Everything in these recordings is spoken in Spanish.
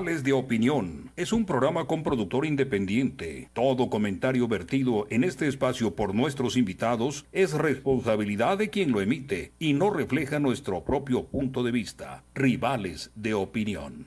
Rivales de Opinión es un programa con productor independiente. Todo comentario vertido en este espacio por nuestros invitados es responsabilidad de quien lo emite y no refleja nuestro propio punto de vista. Rivales de Opinión.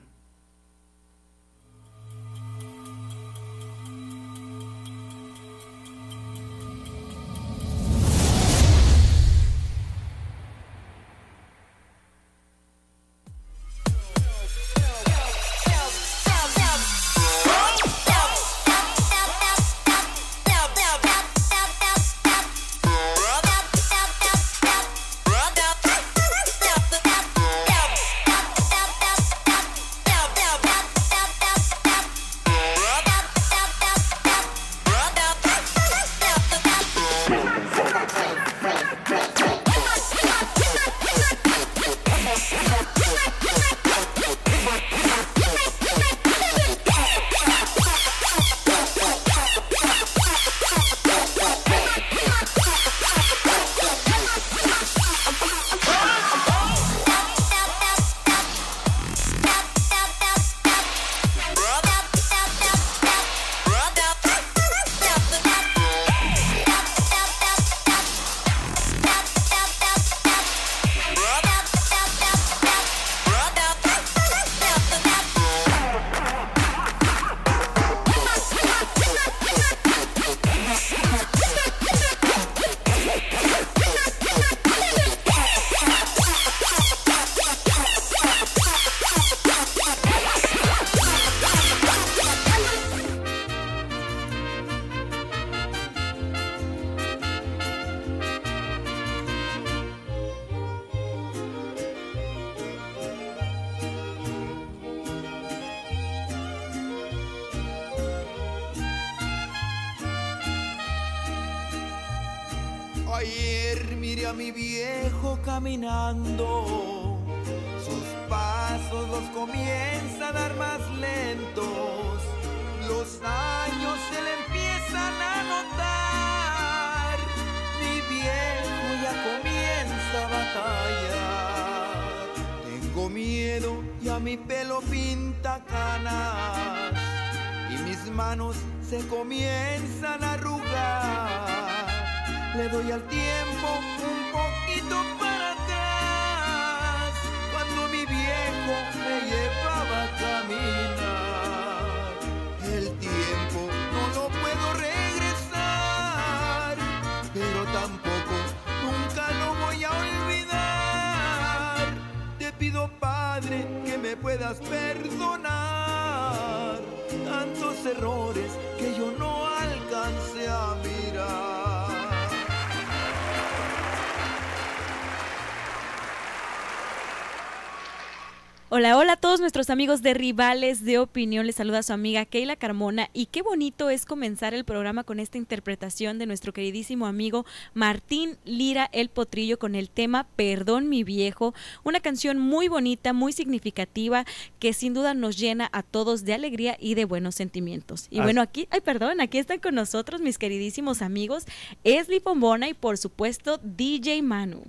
Hola, hola a todos nuestros amigos de Rivales de Opinión. Les saluda su amiga Keila Carmona y qué bonito es comenzar el programa con esta interpretación de nuestro queridísimo amigo Martín Lira el Potrillo con el tema Perdón mi viejo, una canción muy bonita, muy significativa que sin duda nos llena a todos de alegría y de buenos sentimientos. Y bueno, aquí, ay perdón, aquí están con nosotros mis queridísimos amigos Esli Pombona y por supuesto DJ Manu.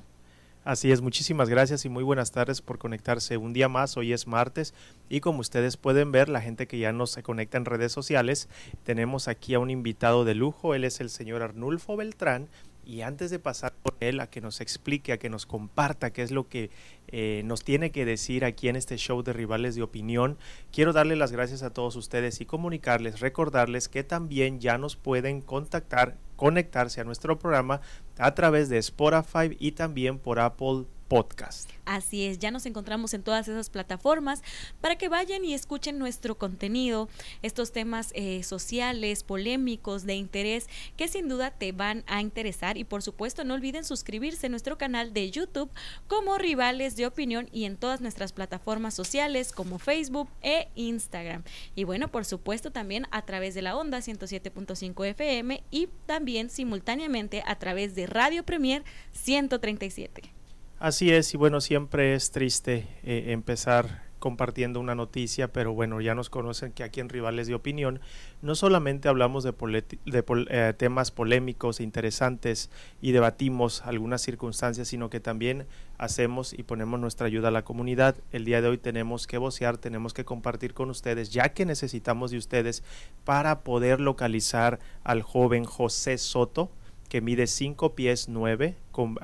Así es, muchísimas gracias y muy buenas tardes por conectarse un día más. Hoy es martes y como ustedes pueden ver, la gente que ya nos se conecta en redes sociales, tenemos aquí a un invitado de lujo. Él es el señor Arnulfo Beltrán. Y antes de pasar por él a que nos explique, a que nos comparta qué es lo que eh, nos tiene que decir aquí en este show de Rivales de Opinión, quiero darle las gracias a todos ustedes y comunicarles, recordarles que también ya nos pueden contactar, conectarse a nuestro programa a través de Spotify y también por Apple Podcast. Así es, ya nos encontramos en todas esas plataformas para que vayan y escuchen nuestro contenido, estos temas eh, sociales, polémicos, de interés, que sin duda te van a interesar. Y por supuesto, no olviden suscribirse a nuestro canal de YouTube como Rivales de Opinión y en todas nuestras plataformas sociales como Facebook e Instagram. Y bueno, por supuesto, también a través de la onda 107.5 FM y también simultáneamente a través de Radio Premier 137. Así es, y bueno, siempre es triste eh, empezar compartiendo una noticia, pero bueno, ya nos conocen que aquí en Rivales de Opinión no solamente hablamos de, eh, temas polémicos, e interesantes y debatimos algunas circunstancias, sino que también hacemos y ponemos nuestra ayuda a la comunidad. El día de hoy tenemos que vocear, tenemos que compartir con ustedes, ya que necesitamos de ustedes para poder localizar al joven José Soto, que mide 5 pies 9, con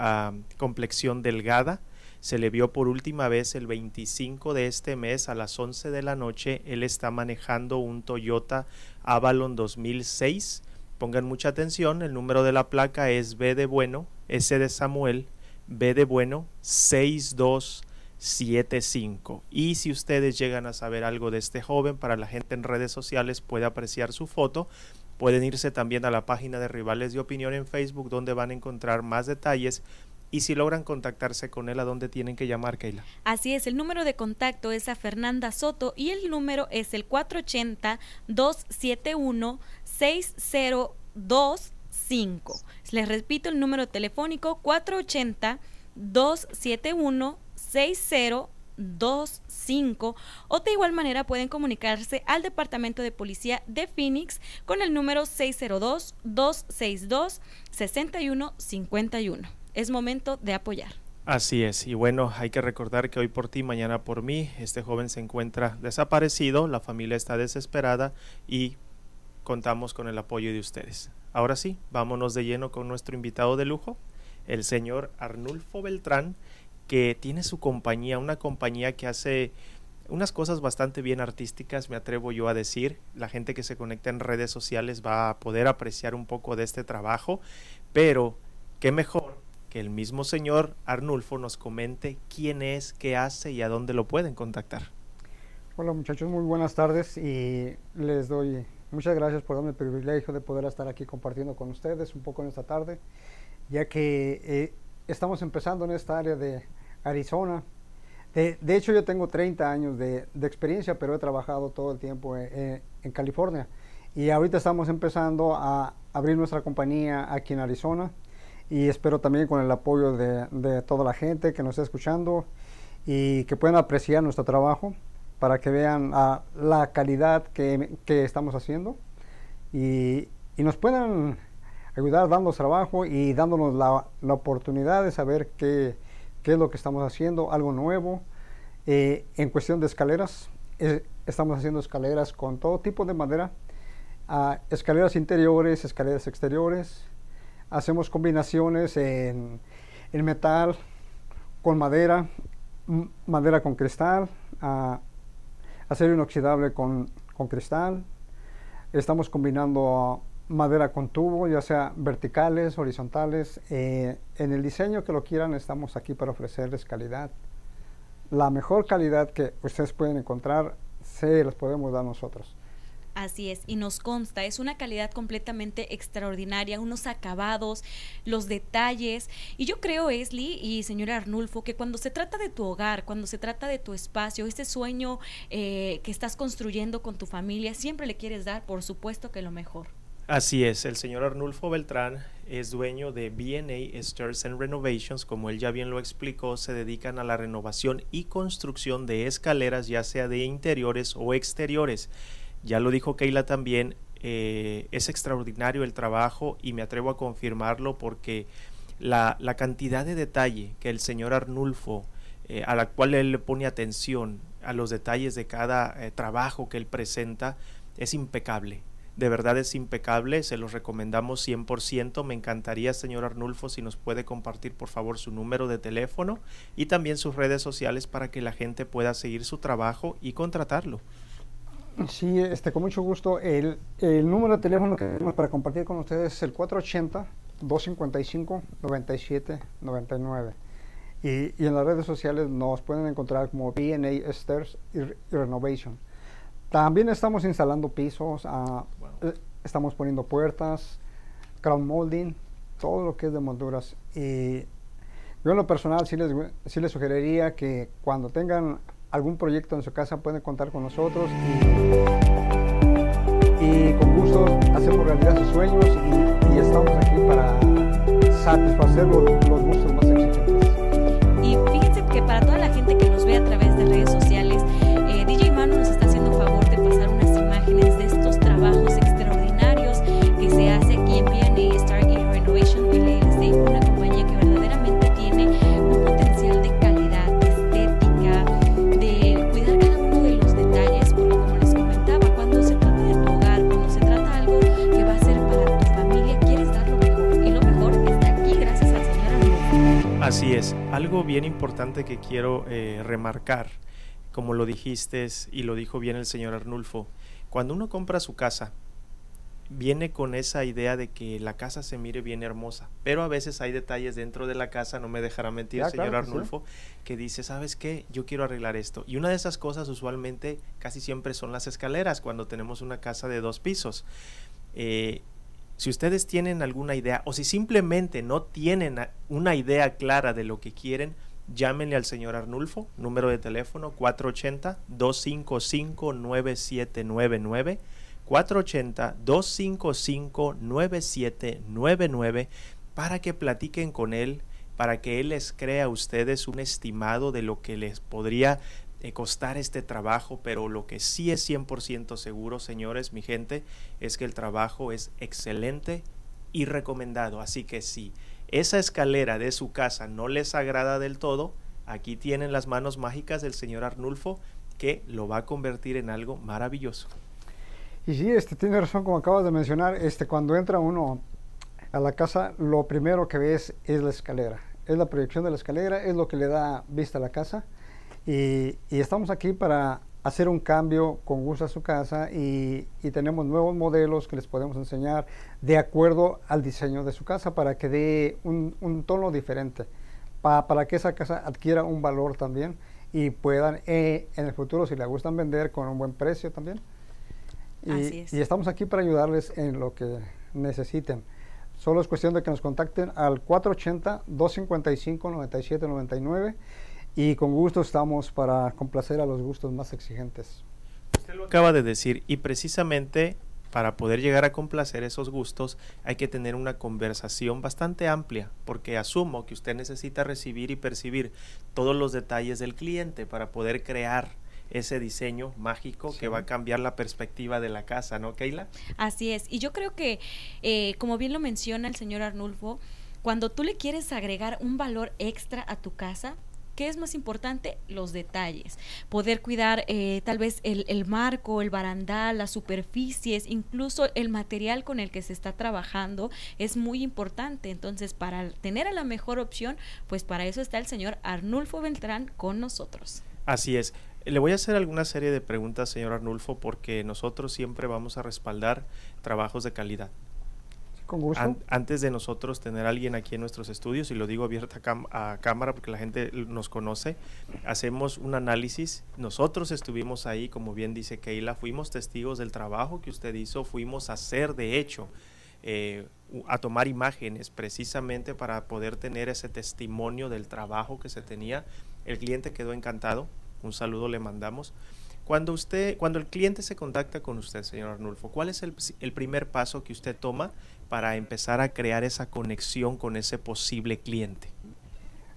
complexión delgada, se le vio por última vez el 25 de este mes a las 11 de la noche. Él está manejando un Toyota Avalon 2006. Pongan mucha atención, el número de la placa es B de bueno, S de Samuel, B de bueno, 6275. Y si ustedes llegan a saber algo de este joven, para la gente en redes sociales puede apreciar su foto. Pueden irse también a la página de Rivales de Opinión en Facebook, donde van a encontrar más detalles y si logran contactarse con él, ¿a dónde tienen que llamar, Keila? Así es, el número de contacto es a Fernanda Soto y el número es el 480-271-6025. Les repito el número telefónico 480-271-6025 o de igual manera pueden comunicarse al Departamento de Policía de Phoenix con el número 602-262-6151 es momento de apoyar. Así es, y bueno, hay que recordar que hoy por ti, mañana por mí, este joven se encuentra desaparecido, la familia está desesperada y contamos con el apoyo de ustedes. Ahora sí, vámonos de lleno con nuestro invitado de lujo, el señor Arnulfo Beltrán, que tiene su compañía, una compañía que hace unas cosas bastante bien artísticas, me atrevo yo a decir. La gente que se conecta en redes sociales va a poder apreciar un poco de este trabajo, pero qué mejor que el mismo señor Arnulfo nos comente quién es, qué hace y a dónde lo pueden contactar. Hola muchachos, muy buenas tardes y les doy muchas gracias por darme el privilegio de poder estar aquí compartiendo con ustedes un poco en esta tarde, ya que eh, estamos empezando en esta área de Arizona. De, hecho yo tengo 30 años de, experiencia, pero he trabajado todo el tiempo eh, eh, en California. Y ahorita estamos empezando a abrir nuestra compañía aquí en Arizona. Y espero también con el apoyo de, toda la gente que nos está escuchando y que puedan apreciar nuestro trabajo para que vean ah, la calidad que, estamos haciendo. Y, nos puedan ayudar dándonos trabajo y dándonos la, oportunidad de saber qué, es lo que estamos haciendo, algo nuevo. Eh, en cuestión de escaleras, estamos haciendo escaleras con todo tipo de madera, ah, escaleras interiores, escaleras exteriores, hacemos combinaciones en, metal con madera, madera con cristal, acero inoxidable con, cristal. Estamos combinando madera con tubo, ya sea verticales, horizontales. Eh, en el diseño que lo quieran, estamos aquí para ofrecerles calidad. La mejor calidad que ustedes pueden encontrar, se las podemos dar nosotros. Así es, y nos consta, es una calidad completamente extraordinaria, unos acabados, los detalles. Y yo creo, Esli y señora Arnulfo, que cuando se trata de tu hogar, cuando se trata de tu espacio, este sueño eh, que estás construyendo con tu familia, siempre le quieres dar, por supuesto, que lo mejor. Así es, el señor Arnulfo Beltrán es dueño de BA Stairs and Renovations, como él ya bien lo explicó, se dedican a la renovación y construcción de escaleras, ya sea de interiores o exteriores. Ya lo dijo Keila también, eh, es extraordinario el trabajo y me atrevo a confirmarlo porque la, cantidad de detalle que el señor Arnulfo, eh, a la cual él le pone atención a los detalles de cada eh, trabajo que él presenta, es impecable. De verdad es impecable, se los recomendamos 100%. Me encantaría, señor Arnulfo, si nos puede compartir por favor su número de teléfono y también sus redes sociales para que la gente pueda seguir su trabajo y contratarlo. Sí, este, con mucho gusto. El, el, número de teléfono que tenemos para compartir con ustedes es el 480-255-9799. Y, y en las redes sociales nos pueden encontrar como BNA Stairs y, Renovation. También estamos instalando pisos, uh, estamos poniendo puertas, crown molding, todo lo que es de molduras. Y yo en lo personal sí les, sí les sugeriría que cuando tengan algún proyecto en su casa pueden contar con nosotros y, con gusto hacemos realidad sus sueños y, estamos aquí para satisfacer los, gustos Algo bien importante que quiero eh, remarcar, como lo dijiste y lo dijo bien el señor Arnulfo, cuando uno compra su casa, viene con esa idea de que la casa se mire bien hermosa, pero a veces hay detalles dentro de la casa, no me dejará mentir, el señor Arnulfo, que dice, ¿sabes qué? Yo quiero arreglar esto. Y una de esas cosas usualmente casi siempre son las escaleras cuando tenemos una casa de dos pisos. Eh, si ustedes tienen alguna idea o si simplemente no tienen una idea clara de lo que quieren, llámenle al señor Arnulfo, número de teléfono 480-255-9799. 480-255-9799 para que platiquen con él, para que él les crea a ustedes un estimado de lo que les podría costar este trabajo, pero lo que sí es 100% seguro, señores, mi gente, es que el trabajo es excelente y recomendado. Así que si esa escalera de su casa no les agrada del todo, aquí tienen las manos mágicas del señor Arnulfo que lo va a convertir en algo maravilloso. Y sí, este, tiene razón, como acabas de mencionar, este, cuando entra uno a la casa, lo primero que ves es la escalera. Es la proyección de la escalera, es lo que le da vista a la casa. Y, estamos aquí para hacer un cambio con gusto a su casa y, tenemos nuevos modelos que les podemos enseñar de acuerdo al diseño de su casa para que dé un, tono diferente, para que esa casa adquiera un valor también y puedan eh, en el futuro, si le gustan vender con un buen precio también, y, estamos aquí para ayudarles en lo que necesiten. Solo es cuestión de que nos contacten al 480-255-9799 y con gusto estamos para complacer a los gustos más exigentes. Usted lo acaba de decir y precisamente para poder llegar a complacer esos gustos hay que tener una conversación bastante amplia, porque asumo que usted necesita recibir y percibir todos los detalles del cliente para poder crear ese diseño mágico que va a cambiar la perspectiva de la casa, ¿no, Keila? Así es. Y yo creo que, eh, como bien lo menciona el señor Arnulfo, cuando tú le quieres agregar un valor extra a tu casa, ¿Qué es más importante? Los detalles. Poder cuidar eh, tal vez el, el, marco, el barandal, las superficies, incluso el material con el que se está trabajando es muy importante. Entonces, para tener a la mejor opción, pues para eso está el señor Arnulfo Beltrán con nosotros. Así es. Le voy a hacer alguna serie de preguntas, señor Arnulfo, porque nosotros siempre vamos a respaldar trabajos de calidad. Con gusto. antes de nosotros tener a alguien aquí en nuestros estudios, y lo digo abierta a, cámara porque la gente nos conoce, hacemos un análisis. Nosotros estuvimos ahí, como bien dice Keila, fuimos testigos del trabajo que usted hizo, fuimos a hacer, de hecho, eh, a tomar imágenes precisamente para poder tener ese testimonio del trabajo que se tenía. El cliente quedó encantado, un saludo le mandamos. Cuando usted, cuando el cliente se contacta con usted, señor Arnulfo, ¿cuál es el, primer paso que usted toma para empezar a crear esa conexión con ese posible cliente?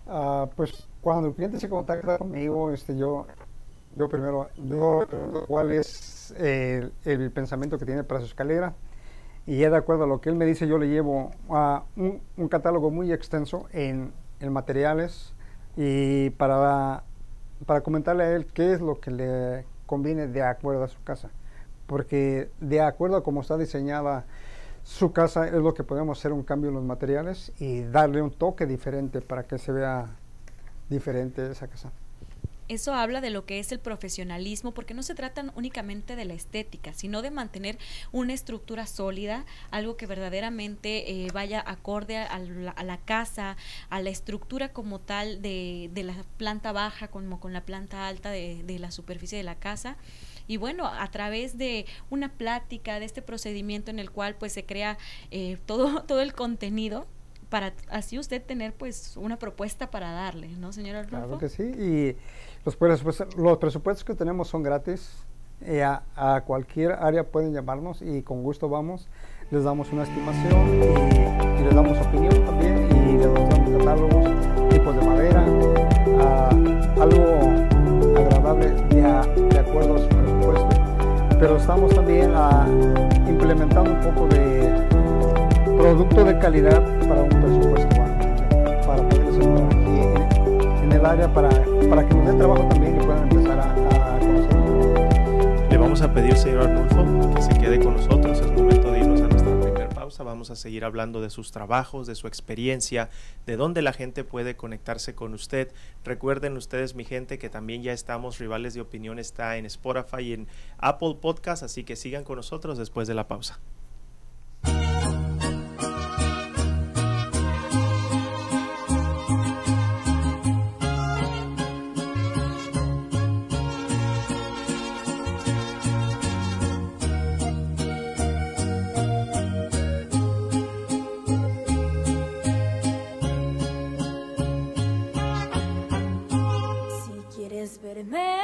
Ah, pues cuando el cliente se contacta conmigo, este, yo, yo primero, yo cuál es el, pensamiento que tiene para su escalera y ya de acuerdo a lo que él me dice, yo le llevo a un, un catálogo muy extenso en, en materiales y para para comentarle a él qué es lo que le conviene de acuerdo a su casa. Porque de acuerdo a cómo está diseñada su casa es lo que podemos hacer un cambio en los materiales y darle un toque diferente para que se vea diferente esa casa. Eso habla de lo que es el profesionalismo, porque no se trata únicamente de la estética, sino de mantener una estructura sólida, algo que verdaderamente eh, vaya acorde a la, casa, a la estructura como tal de, de, la planta baja, como con la planta alta de, de la superficie de la casa y bueno, a través de una plática, de este procedimiento en el cual pues se crea eh, todo, todo el contenido para así usted tener pues una propuesta para darle, ¿no, señora Claro que sí, y los presupuestos, los presupuestos que tenemos son gratis, eh, a, a, cualquier área pueden llamarnos y con gusto vamos, les damos una estimación y, les damos opinión también y les damos estamos también implementando un poco de producto de calidad para un presupuesto para poder aquí en, el área para, para que nos den trabajo también y puedan empezar a, a conocer. Le vamos a pedir, señor Arnulfo, que se quede con nosotros. Es momento de irnos a vamos a seguir hablando de sus trabajos, de su experiencia, de dónde la gente puede conectarse con usted. Recuerden ustedes, mi gente, que también ya estamos, Rivales de Opinión está en Spotify y en Apple Podcast, así que sigan con nosotros después de la pausa. but it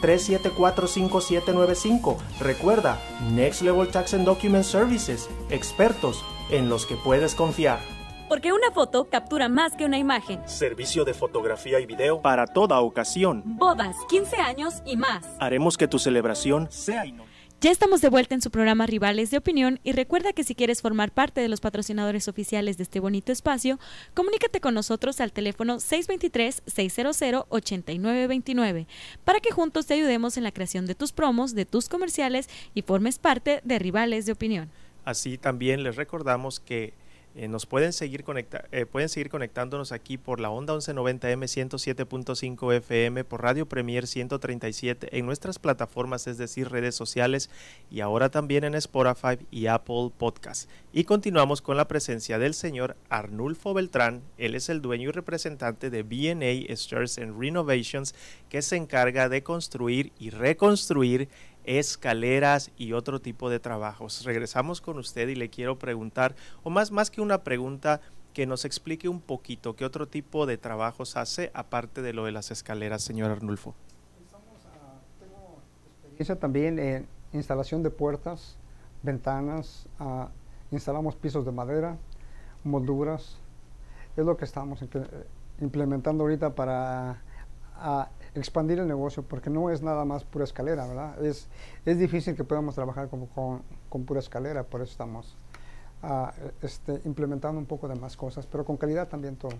3745795. Recuerda, Next Level Tax and Document Services, expertos en los que puedes confiar. Porque una foto captura más que una imagen. Servicio de fotografía y video para toda ocasión. Bodas, 15 años y más. Haremos que tu celebración sea inolvidable. Ya estamos de vuelta en su programa Rivales de Opinión y recuerda que si quieres formar parte de los patrocinadores oficiales de este bonito espacio, comunícate con nosotros al teléfono 623-600-8929 para que juntos te ayudemos en la creación de tus promos, de tus comerciales y formes parte de Rivales de Opinión. Así también les recordamos que eh, nos pueden seguir, conecta eh, pueden seguir conectándonos aquí por la onda 1190M 107.5 FM, por Radio Premier 137 en nuestras plataformas, es decir, redes sociales y ahora también en Spotify y Apple Podcast. Y continuamos con la presencia del señor Arnulfo Beltrán. Él es el dueño y representante de BNA Stairs and Renovations, que se encarga de construir y reconstruir escaleras y otro tipo de trabajos. Regresamos con usted y le quiero preguntar, o más, más que una pregunta, que nos explique un poquito qué otro tipo de trabajos hace aparte de lo de las escaleras, señor Arnulfo. tengo experiencia también en instalación de puertas, ventanas, instalamos pisos de madera, molduras. Es lo que estamos implementando ahorita para expandir el negocio, porque no es nada más pura escalera, ¿verdad? Es, es difícil que podamos trabajar con, con, pura escalera, por eso estamos ah, este, implementando un poco de más cosas, pero con calidad también todo.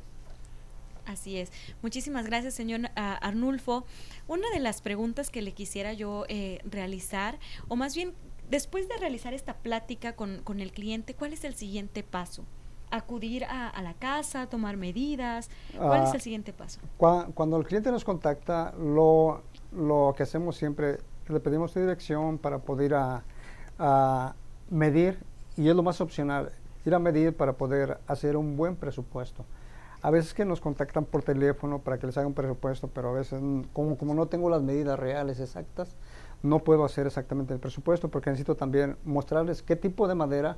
Así es. Muchísimas gracias, señor ah, Arnulfo. Una de las preguntas que le quisiera yo eh, realizar, o más bien, después de realizar esta plática con, con el cliente, ¿cuál es el siguiente paso? Acudir a, la casa, tomar medidas? ¿Cuál es ah, el siguiente paso? Cuando, el cliente nos contacta, lo, lo, que hacemos siempre, le pedimos su dirección para poder a, a medir, y es lo más opcional, ir a medir para poder hacer un buen presupuesto. A veces que nos contactan por teléfono para que les haga un presupuesto, pero a veces como, como no tengo las medidas reales exactas, no puedo hacer exactamente el presupuesto porque necesito también mostrarles qué tipo de madera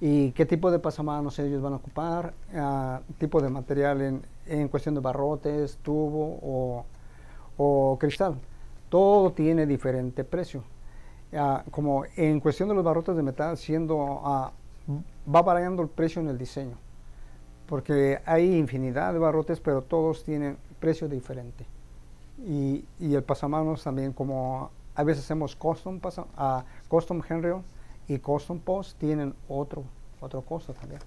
y qué tipo de pasamanos ellos van a ocupar, uh, tipo de material en, en, cuestión de barrotes, tubo o, o, cristal. Todo tiene diferente precio. Uh, como en cuestión de los barrotes de metal, siendo uh, va variando el precio en el diseño, porque hay infinidad de barrotes, pero todos tienen precio diferente. Y, y el pasamanos también, como a veces hacemos custom, pasa, custom handrail, y Custom Post tienen otro, otro costo también.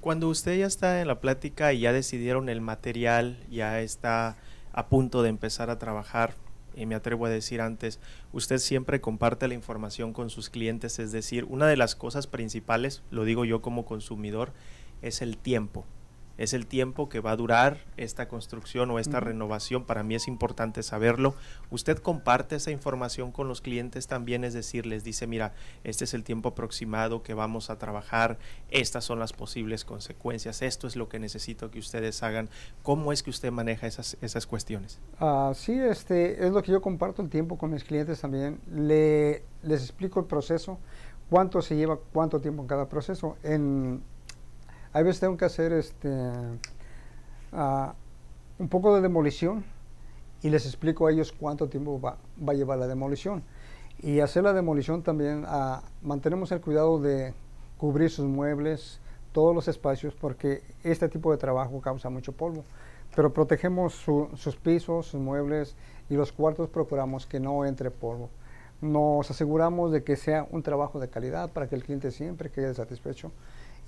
Cuando usted ya está en la plática y ya decidieron el material, ya está a punto de empezar a trabajar, y me atrevo a decir antes, usted siempre comparte la información con sus clientes, es decir, una de las cosas principales, lo digo yo como consumidor, es el tiempo es el tiempo que va a durar esta construcción o esta renovación. Para mí es importante saberlo. Usted comparte esa información con los clientes también, es decir, les dice, mira, este es el tiempo aproximado que vamos a trabajar, estas son las posibles consecuencias, esto es lo que necesito que ustedes hagan. ¿Cómo es que usted maneja esas, esas cuestiones? Uh, sí, este, es lo que yo comparto el tiempo con mis clientes también. Le, les explico el proceso, cuánto se lleva, cuánto tiempo en cada proceso. En, hay veces tengo que hacer este, uh, un poco de demolición y les explico a ellos cuánto tiempo va, va, a llevar la demolición. Y hacer la demolición también, uh, mantenemos el cuidado de cubrir sus muebles, todos los espacios, porque este tipo de trabajo causa mucho polvo. Pero protegemos su, sus pisos, sus muebles y los cuartos procuramos que no entre polvo. Nos aseguramos de que sea un trabajo de calidad para que el cliente siempre quede satisfecho.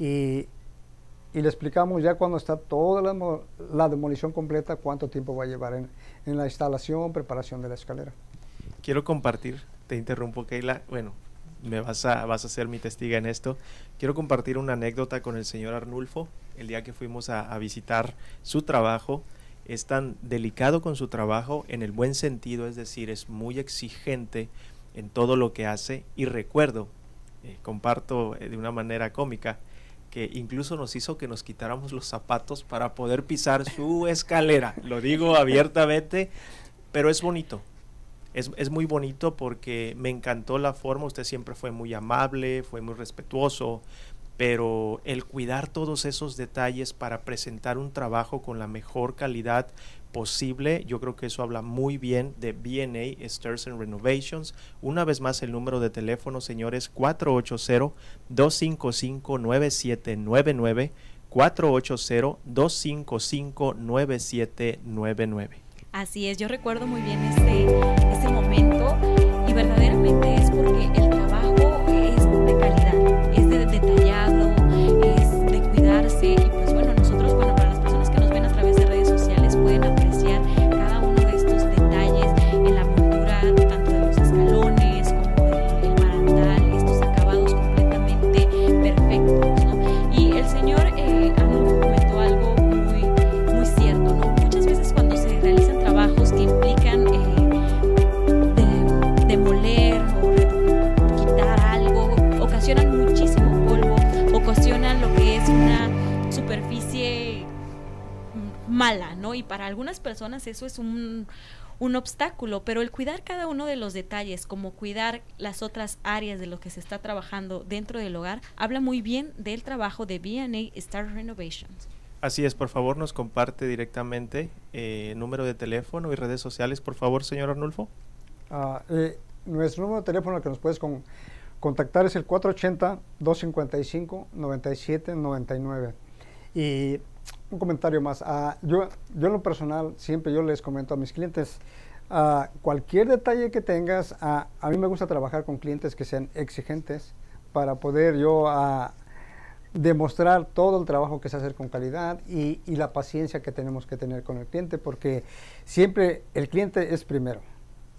Y y le explicamos ya cuando está toda la, demolición completa cuánto tiempo va a llevar en, la instalación, preparación de la escalera. Quiero compartir, te interrumpo Keila, bueno, me vas a, vas a ser mi testiga en esto. Quiero compartir una anécdota con el señor Arnulfo, el día que fuimos a, a visitar su trabajo. Es tan delicado con su trabajo en el buen sentido, es decir, es muy exigente en todo lo que hace. Y recuerdo, eh, comparto eh, de una manera cómica, que incluso nos hizo que nos quitáramos los zapatos para poder pisar su escalera. Lo digo abiertamente, pero es bonito. Es, es, muy bonito porque me encantó la forma, usted siempre fue muy amable, fue muy respetuoso, pero el cuidar todos esos detalles para presentar un trabajo con la mejor calidad posible. Yo creo que eso habla muy bien de BNA Stairs and Renovations. Una vez más el número de teléfono, señores, 480-255-9799. 480-255-9799. Así es, yo recuerdo muy bien ese, ese momento y verdaderamente es porque el mala, ¿no? Y para algunas personas eso es un, un, obstáculo, pero el cuidar cada uno de los detalles, como cuidar las otras áreas de lo que se está trabajando dentro del hogar, habla muy bien del trabajo de B&A Star Renovations. Así es, por favor nos comparte directamente eh, número de teléfono y redes sociales, por favor, señor Arnulfo. Uh, eh, nuestro número de teléfono al que nos puedes con, contactar es el 480-255-9799. Y un comentario más. Uh, yo, yo en lo personal siempre yo les comento a mis clientes, uh, cualquier detalle que tengas, a mí me gusta trabajar con clientes que sean exigentes para poder yo demostrar todo el trabajo que se hace con calidad y, y, la paciencia que tenemos que tener con el cliente, porque siempre el cliente es primero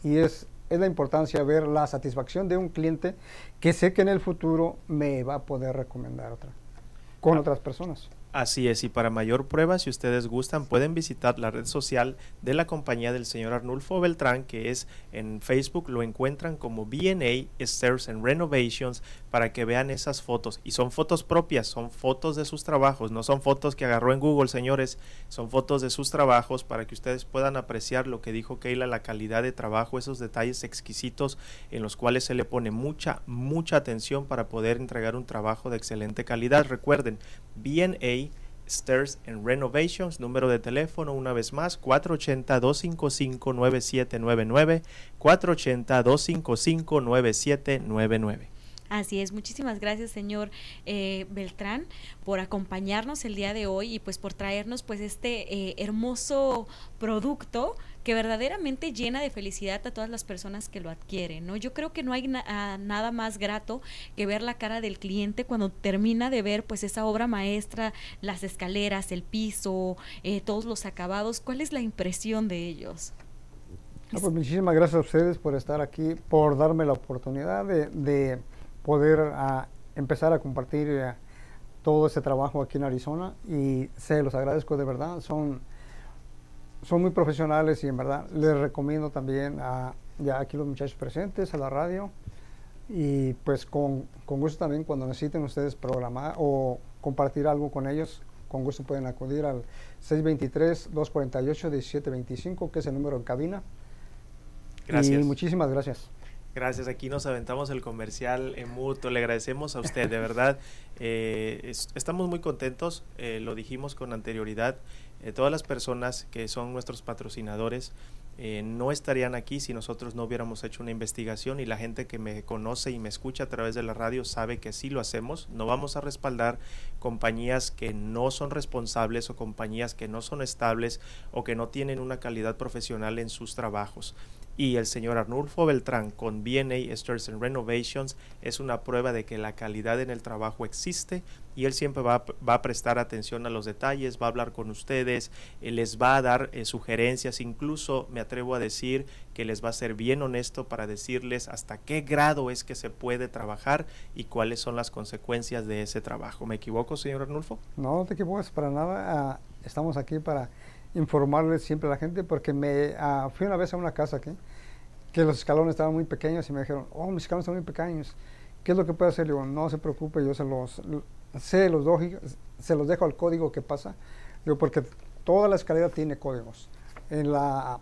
y es, es la importancia ver la satisfacción de un cliente que sé que en el futuro me va a poder recomendar otra. con otras personas. Así es, y para mayor prueba, si ustedes gustan, pueden visitar la red social de la compañía del señor Arnulfo Beltrán, que es en Facebook, lo encuentran como BNA Stairs and Renovations, para que vean esas fotos. Y son fotos propias, son fotos de sus trabajos, no son fotos que agarró en Google, señores, son fotos de sus trabajos para que ustedes puedan apreciar lo que dijo Keila, la calidad de trabajo, esos detalles exquisitos en los cuales se le pone mucha, mucha atención para poder entregar un trabajo de excelente calidad. Recuerden, BNA Stairs and Renovations, número de teléfono una vez más, 480-255-9799, 480-255-9799. Así es, muchísimas gracias señor eh, Beltrán por acompañarnos el día de hoy y pues por traernos pues este eh, hermoso producto que verdaderamente llena de felicidad a todas las personas que lo adquieren, ¿no? Yo creo que no hay nada más grato que ver la cara del cliente cuando termina de ver pues esa obra maestra, las escaleras, el piso, eh, todos los acabados. ¿Cuál es la impresión de ellos? pues muchísimas gracias a ustedes por estar aquí, por darme la oportunidad de, poder ah, empezar a compartir eh, todo ese trabajo aquí en Arizona y se los agradezco de verdad. Son son muy profesionales y en verdad les recomiendo también a ya aquí los muchachos presentes, a la radio y pues con, con gusto también cuando necesiten ustedes programar o compartir algo con ellos, con gusto pueden acudir al 623-248-1725, que es el número en cabina. Gracias. Y muchísimas gracias. Gracias, aquí nos aventamos el comercial en mutuo. Le agradecemos a usted, de verdad. Eh, estamos muy contentos, eh, lo dijimos con anterioridad. Eh, todas las personas que son nuestros patrocinadores eh, no estarían aquí si nosotros no hubiéramos hecho una investigación y la gente que me conoce y me escucha a través de la radio sabe que sí lo hacemos. No vamos a respaldar compañías que no son responsables o compañías que no son estables o que no tienen una calidad profesional en sus trabajos y el señor Arnulfo Beltrán con BNA Stairs and Renovations es una prueba de que la calidad en el trabajo existe y él siempre va, a prestar atención a los detalles, va a hablar con ustedes, eh, les va a dar eh, sugerencias, incluso me atrevo a decir que les va a ser bien honesto para decirles hasta qué grado es que se puede trabajar y cuáles son las consecuencias de ese trabajo. ¿Me equivoco, señor Arnulfo? No, no te equivocas para nada. Ah, estamos aquí para informarles siempre a la gente porque me ah, fui una vez a una casa aquí que los escalones estaban muy pequeños y me dijeron, oh, mis escalones están muy pequeños. ¿Qué es lo que puedo hacer? Le no se preocupe, yo se los, se los, se los dejo al código que pasa. Digo, porque toda la escalera tiene códigos. En, la,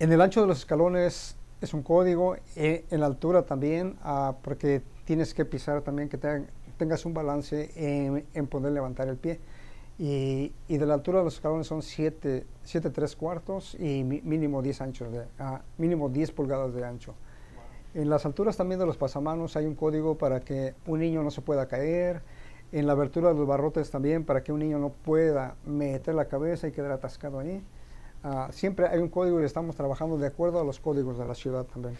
en el ancho de los escalones es un código, e, en la altura también, ah, porque tienes que pisar también, que tengas un balance en, en poder levantar el pie. Y, de la altura de los escalones son 7, 7 3 cuartos y mínimo 10 anchos de, ah, mínimo 10 pulgadas de ancho. En las alturas también de los pasamanos hay un código para que un niño no se pueda caer. En la abertura de los barrotes también para que un niño no pueda meter la cabeza y quedar atascado ahí. Ah, siempre hay un código y estamos trabajando de acuerdo a los códigos de la ciudad también.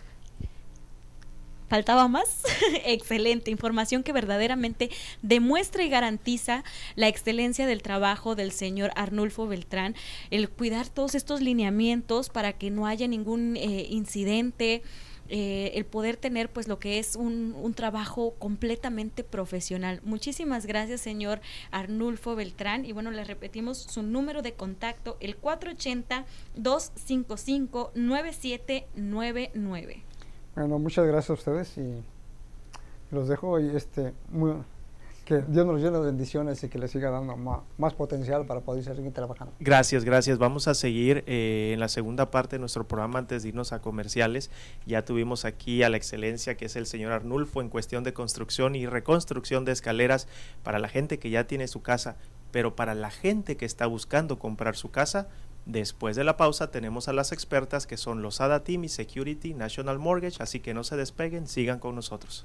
¿Faltaba más? Excelente, información que verdaderamente demuestra y garantiza la excelencia del trabajo del señor Arnulfo Beltrán, el cuidar todos estos lineamientos para que no haya ningún eh, incidente. Eh, el poder tener pues lo que es un, un, trabajo completamente profesional. Muchísimas gracias señor Arnulfo Beltrán y bueno, le repetimos su número de contacto, el 480-255-9799. Bueno, muchas gracias a ustedes y los dejo y este, que Dios nos llene de bendiciones y que les siga dando más, potencial para poder seguir trabajando. Gracias, gracias. Vamos a seguir eh, en la segunda parte de nuestro programa antes de irnos a comerciales. Ya tuvimos aquí a la excelencia que es el señor Arnulfo en cuestión de construcción y reconstrucción de escaleras para la gente que ya tiene su casa, pero para la gente que está buscando comprar su casa, Después de la pausa tenemos a las expertas que son los ADA Team y Security National Mortgage, así que no se despeguen, sigan con nosotros.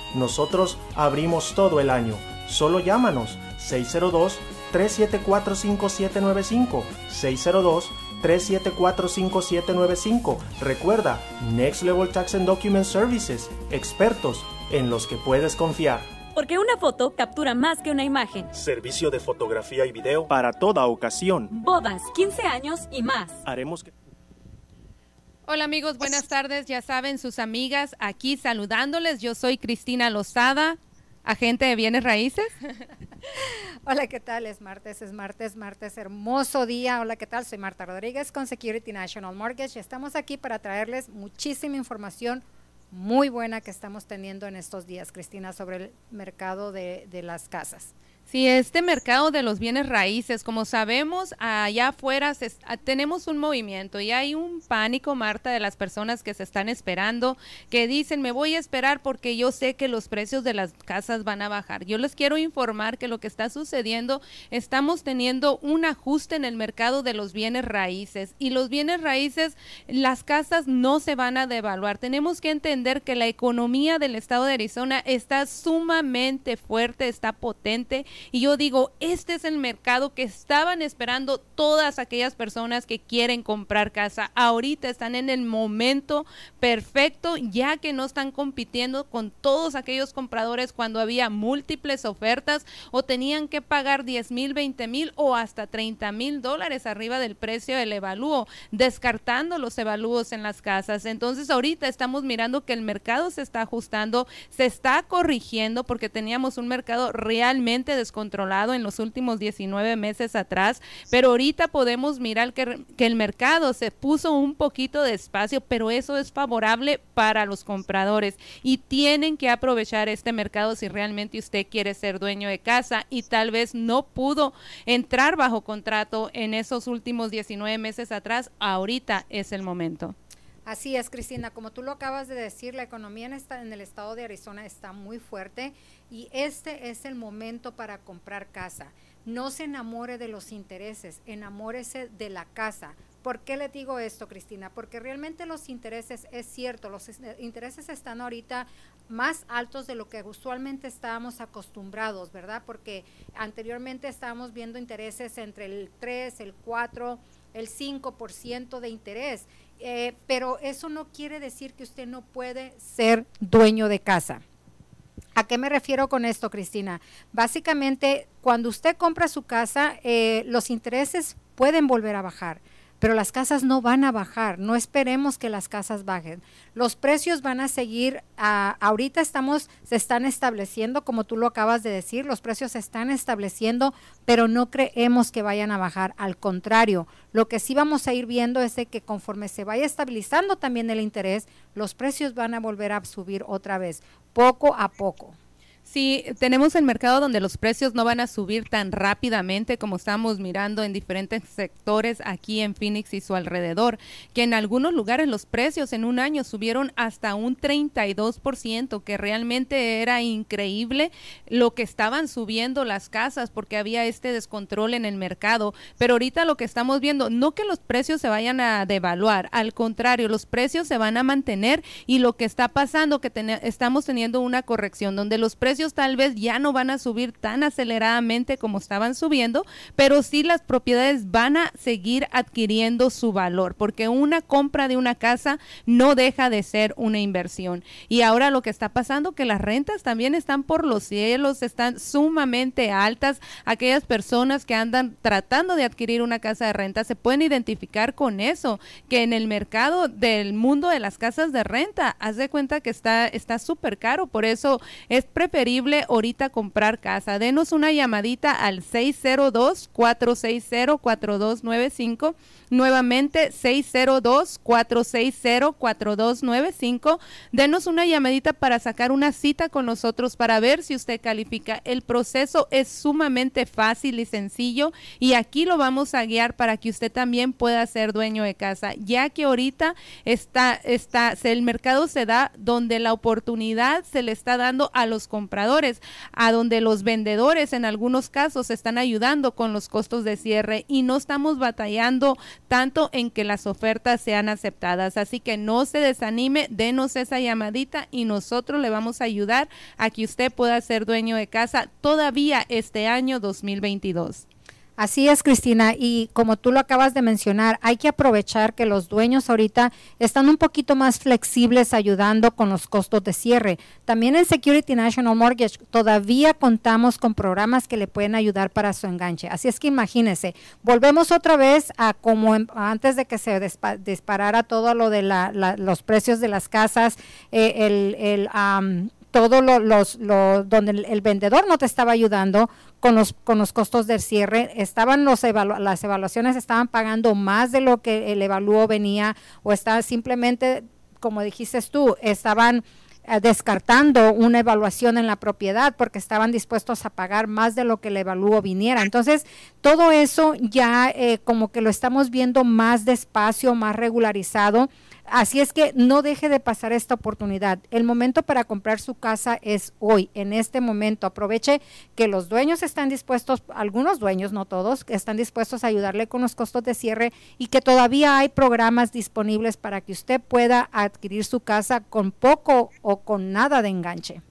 Nosotros abrimos todo el año. Solo llámanos 602-374-5795. 602-374-5795. Recuerda, Next Level Tax and Document Services, expertos en los que puedes confiar. Porque una foto captura más que una imagen. Servicio de fotografía y video para toda ocasión. Bodas, 15 años y más. Haremos que... Hola amigos, buenas tardes. Ya saben, sus amigas aquí saludándoles. Yo soy Cristina Lozada, agente de bienes raíces. Hola, ¿qué tal? Es martes, es martes, martes, hermoso día. Hola, ¿qué tal? Soy Marta Rodríguez con Security National Mortgage. Estamos aquí para traerles muchísima información muy buena que estamos teniendo en estos días, Cristina, sobre el mercado de, de las casas. Sí, este mercado de los bienes raíces, como sabemos, allá afuera se, tenemos un movimiento y hay un pánico, Marta, de las personas que se están esperando, que dicen, me voy a esperar porque yo sé que los precios de las casas van a bajar. Yo les quiero informar que lo que está sucediendo, estamos teniendo un ajuste en el mercado de los bienes raíces y los bienes raíces, las casas no se van a devaluar. Tenemos que entender que la economía del estado de Arizona está sumamente fuerte, está potente y yo digo, este es el mercado que estaban esperando todas aquellas personas que quieren comprar casa. Ahorita están en el momento perfecto, ya que no están compitiendo con todos aquellos compradores cuando había múltiples ofertas o tenían que pagar 10 mil, 20 mil o hasta 30 mil dólares arriba del precio del evalúo, descartando los evalúos en las casas. Entonces ahorita estamos mirando que el mercado se está ajustando, se está corrigiendo porque teníamos un mercado realmente descontrolado en los últimos 19 meses atrás, pero ahorita podemos mirar que, que el mercado se puso un poquito de espacio, pero eso es favorable para los compradores y tienen que aprovechar este mercado si realmente usted quiere ser dueño de casa y tal vez no pudo entrar bajo contrato en esos últimos 19 meses atrás, ahorita es el momento. Así es, Cristina, como tú lo acabas de decir, la economía en, esta, en el estado de Arizona está muy fuerte y este es el momento para comprar casa. No se enamore de los intereses, enamórese de la casa. ¿Por qué le digo esto, Cristina? Porque realmente los intereses, es cierto, los intereses están ahorita más altos de lo que usualmente estábamos acostumbrados, ¿verdad? Porque anteriormente estábamos viendo intereses entre el 3, el 4, el 5% de interés eh, pero eso no quiere decir que usted no puede ser dueño de casa. ¿A qué me refiero con esto, Cristina? Básicamente, cuando usted compra su casa, eh, los intereses pueden volver a bajar pero las casas no van a bajar, no esperemos que las casas bajen. Los precios van a seguir, ah, ahorita estamos, se están estableciendo, como tú lo acabas de decir, los precios se están estableciendo, pero no creemos que vayan a bajar, al contrario, lo que sí vamos a ir viendo es de que conforme se vaya estabilizando también el interés, los precios van a volver a subir otra vez, poco a poco. Sí, tenemos el mercado donde los precios no van a subir tan rápidamente como estamos mirando en diferentes sectores aquí en Phoenix y su alrededor, que en algunos lugares los precios en un año subieron hasta un 32%, que realmente era increíble lo que estaban subiendo las casas porque había este descontrol en el mercado. Pero ahorita lo que estamos viendo, no que los precios se vayan a devaluar, al contrario, los precios se van a mantener y lo que está pasando que estamos teniendo una corrección donde los precios tal vez ya no van a subir tan aceleradamente como estaban subiendo, pero sí las propiedades van a seguir adquiriendo su valor, porque una compra de una casa no deja de ser una inversión. Y ahora lo que está pasando que las rentas también están por los cielos, están sumamente altas. Aquellas personas que andan tratando de adquirir una casa de renta se pueden identificar con eso, que en el mercado del mundo de las casas de renta, haz de cuenta que está está súper caro, por eso es preferible ahorita comprar casa. Denos una llamadita al 602-460-4295. Nuevamente 602-460-4295. Denos una llamadita para sacar una cita con nosotros para ver si usted califica. El proceso es sumamente fácil y sencillo y aquí lo vamos a guiar para que usted también pueda ser dueño de casa, ya que ahorita está, está, el mercado se da donde la oportunidad se le está dando a los compradores a donde los vendedores en algunos casos están ayudando con los costos de cierre y no estamos batallando tanto en que las ofertas sean aceptadas. Así que no se desanime, denos esa llamadita y nosotros le vamos a ayudar a que usted pueda ser dueño de casa todavía este año 2022. Así es, Cristina, y como tú lo acabas de mencionar, hay que aprovechar que los dueños ahorita están un poquito más flexibles ayudando con los costos de cierre. También en Security National Mortgage todavía contamos con programas que le pueden ayudar para su enganche. Así es que imagínense, volvemos otra vez a como antes de que se disparara todo lo de los precios de las casas, eh, el, el todo lo, los, lo, donde el vendedor no te estaba ayudando, con los, con los costos del cierre. Estaban los las evaluaciones estaban pagando más de lo que el evalúo venía o está simplemente, como dijiste tú, estaban eh, descartando una evaluación en la propiedad porque estaban dispuestos a pagar más de lo que el evalúo viniera. Entonces, todo eso ya eh, como que lo estamos viendo más despacio, más regularizado Así es que no deje de pasar esta oportunidad. El momento para comprar su casa es hoy, en este momento. Aproveche que los dueños están dispuestos, algunos dueños, no todos, están dispuestos a ayudarle con los costos de cierre y que todavía hay programas disponibles para que usted pueda adquirir su casa con poco o con nada de enganche.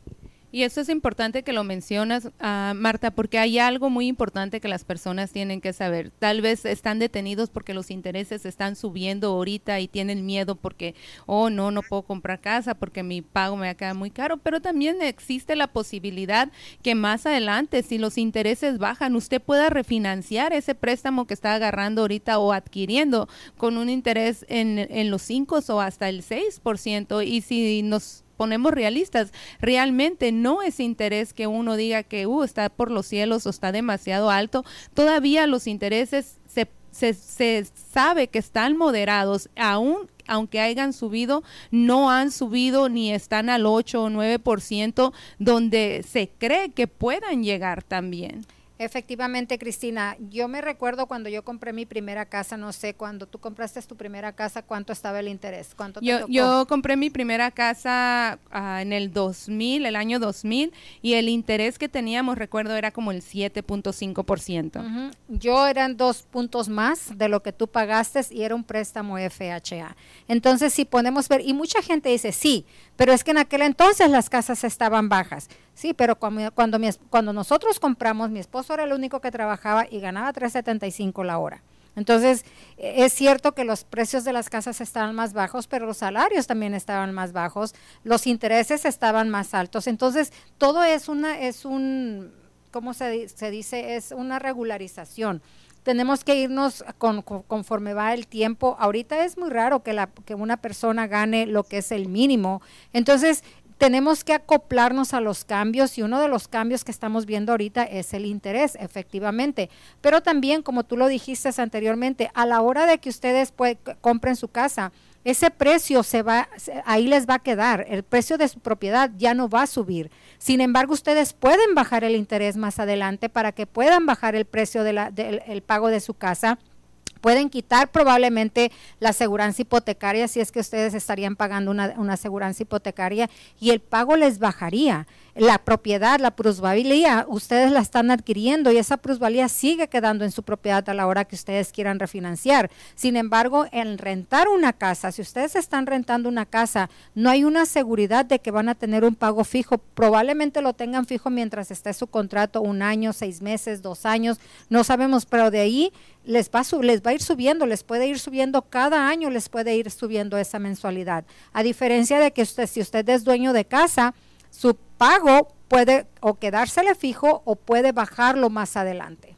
Y eso es importante que lo mencionas, uh, Marta, porque hay algo muy importante que las personas tienen que saber. Tal vez están detenidos porque los intereses están subiendo ahorita y tienen miedo porque, oh, no, no puedo comprar casa porque mi pago me va a quedar muy caro, pero también existe la posibilidad que más adelante, si los intereses bajan, usted pueda refinanciar ese préstamo que está agarrando ahorita o adquiriendo con un interés en, en los 5 o hasta el 6%. Y si nos ponemos realistas, realmente no es interés que uno diga que uh, está por los cielos o está demasiado alto. Todavía los intereses se, se, se sabe que están moderados, aún aunque hayan subido, no han subido ni están al 8 o 9%, donde se cree que puedan llegar también. Efectivamente, Cristina, yo me recuerdo cuando yo compré mi primera casa, no sé, cuando tú compraste tu primera casa, ¿cuánto estaba el interés? ¿Cuánto yo, yo compré mi primera casa ah, en el 2000, el año 2000, y el interés que teníamos, recuerdo, era como el 7.5%. Yo eran dos puntos más de lo que tú pagaste y era un préstamo FHA. Entonces, si podemos ver, y mucha gente dice, sí, pero es que en aquel entonces las casas estaban bajas. Sí, pero cuando, cuando, cuando nosotros compramos, mi esposo era el único que trabajaba y ganaba 3.75 la hora. Entonces, e, es cierto que los precios de las casas estaban más bajos, pero los salarios también estaban más bajos, los intereses estaban más altos. Entonces, todo es una es un ¿cómo se, se dice? Es una regularización. Tenemos que irnos con, conforme va el tiempo. Ahorita es muy raro que, la, que una persona gane lo que es el mínimo. Entonces, tenemos que acoplarnos a los cambios y uno de los cambios que estamos viendo ahorita es el interés, efectivamente. Pero también, como tú lo dijiste anteriormente, a la hora de que ustedes compren su casa, ese precio se va, ahí les va a quedar, el precio de su propiedad ya no va a subir. Sin embargo, ustedes pueden bajar el interés más adelante para que puedan bajar el precio de del el pago de su casa. Pueden quitar probablemente la aseguranza hipotecaria si es que ustedes estarían pagando una, una aseguranza hipotecaria y el pago les bajaría. La propiedad, la plusvalía, ustedes la están adquiriendo y esa plusvalía sigue quedando en su propiedad a la hora que ustedes quieran refinanciar. Sin embargo, en rentar una casa, si ustedes están rentando una casa, no hay una seguridad de que van a tener un pago fijo. Probablemente lo tengan fijo mientras esté su contrato, un año, seis meses, dos años, no sabemos, pero de ahí les va, les va a ir subiendo, les puede ir subiendo cada año, les puede ir subiendo esa mensualidad. A diferencia de que usted, si usted es dueño de casa, su pago puede o quedársele fijo o puede bajarlo más adelante.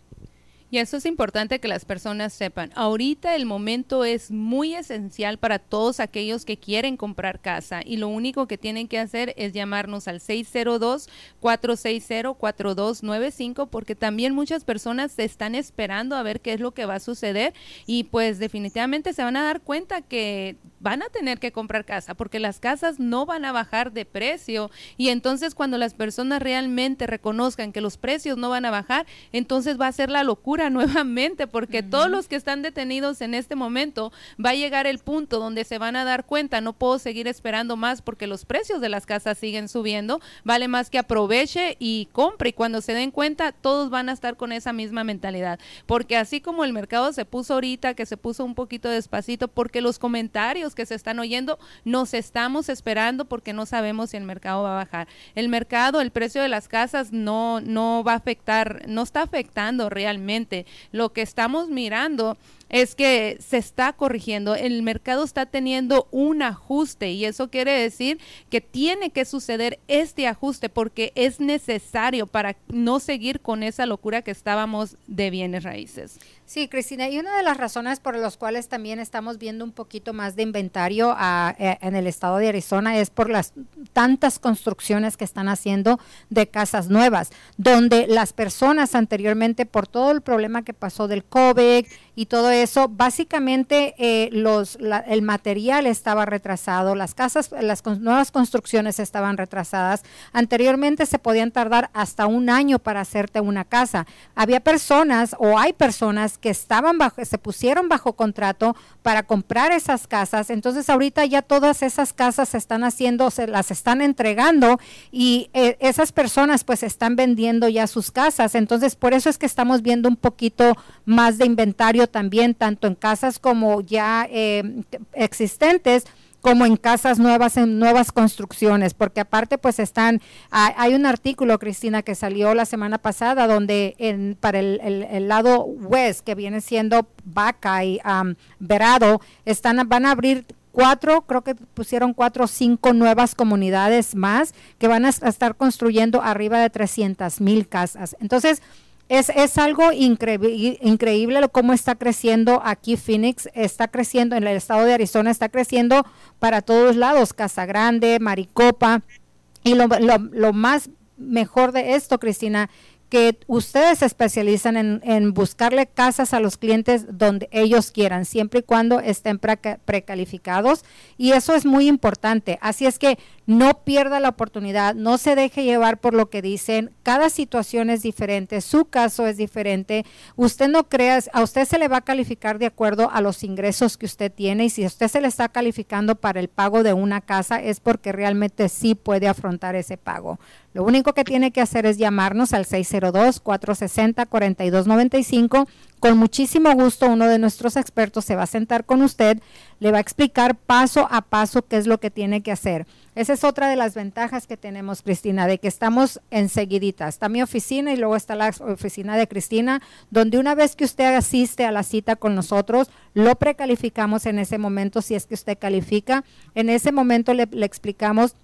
Y eso es importante que las personas sepan. Ahorita el momento es muy esencial para todos aquellos que quieren comprar casa y lo único que tienen que hacer es llamarnos al 602-460-4295 porque también muchas personas se están esperando a ver qué es lo que va a suceder y pues definitivamente se van a dar cuenta que van a tener que comprar casa porque las casas no van a bajar de precio. Y entonces cuando las personas realmente reconozcan que los precios no van a bajar, entonces va a ser la locura nuevamente porque todos los que están detenidos en este momento va a llegar el punto donde se van a dar cuenta, no puedo seguir esperando más porque los precios de las casas siguen subiendo, vale más que aproveche y compre y cuando se den cuenta todos van a estar con esa misma mentalidad, porque así como el mercado se puso ahorita, que se puso un poquito despacito, porque los comentarios que se están oyendo nos estamos esperando porque no sabemos si el mercado va a bajar. El mercado, el precio de las casas no, no va a afectar, no está afectando realmente. Lo que estamos mirando es que se está corrigiendo, el mercado está teniendo un ajuste y eso quiere decir que tiene que suceder este ajuste porque es necesario para no seguir con esa locura que estábamos de bienes raíces. Sí, Cristina, y una de las razones por las cuales también estamos viendo un poquito más de inventario ah, eh, en el estado de Arizona es por las tantas construcciones que están haciendo de casas nuevas, donde las personas anteriormente, por todo el problema que pasó del COVID y todo eso, básicamente eh, los, la- el material estaba retrasado, las casas, las nuevas construcciones estaban retrasadas. Anteriormente se podían tardar hasta un año para hacerte una casa. Había personas o hay personas que estaban bajo, se pusieron bajo contrato para comprar esas casas. Entonces ahorita ya todas esas casas se están haciendo, se las están entregando y eh, esas personas pues están vendiendo ya sus casas. Entonces por eso es que estamos viendo un poquito más de inventario también, tanto en casas como ya eh, existentes como en casas nuevas, en nuevas construcciones, porque aparte pues están, hay, un artículo, Cristina, que salió la semana pasada, donde en, para el, el- lado west, que viene siendo Vaca y um, Verado, están, van a abrir cuatro, creo que pusieron cuatro o cinco nuevas comunidades más que van a estar construyendo arriba de 300 mil casas. Entonces, es, es algo increíble, increíble cómo está creciendo aquí Phoenix, está creciendo en el estado de Arizona, está creciendo para todos lados, Casa Grande, Maricopa. Y lo, lo, más mejor de esto, Cristina, que ustedes se especializan en, en buscarle casas a los clientes donde ellos quieran, siempre y cuando estén preca- precalificados. Y eso es muy importante. Así es que no pierda la oportunidad, no se deje llevar por lo que dicen. Cada situación es diferente, su caso es diferente. Usted no crea, a usted se le va a calificar de acuerdo a los ingresos que usted tiene y si usted se le está calificando para el pago de una casa es porque realmente sí puede afrontar ese pago. Lo único que tiene que hacer es llamarnos al 602-460-4295. Con muchísimo gusto uno de nuestros expertos se va a sentar con usted, le va a explicar paso a paso qué es lo que tiene que hacer. Esa es otra de las ventajas que tenemos, Cristina, de que estamos enseguidita. Está mi oficina y luego está la oficina de Cristina, donde una vez que usted asiste a la cita con nosotros, lo precalificamos en ese momento si es que usted califica. En ese momento le, le explicamos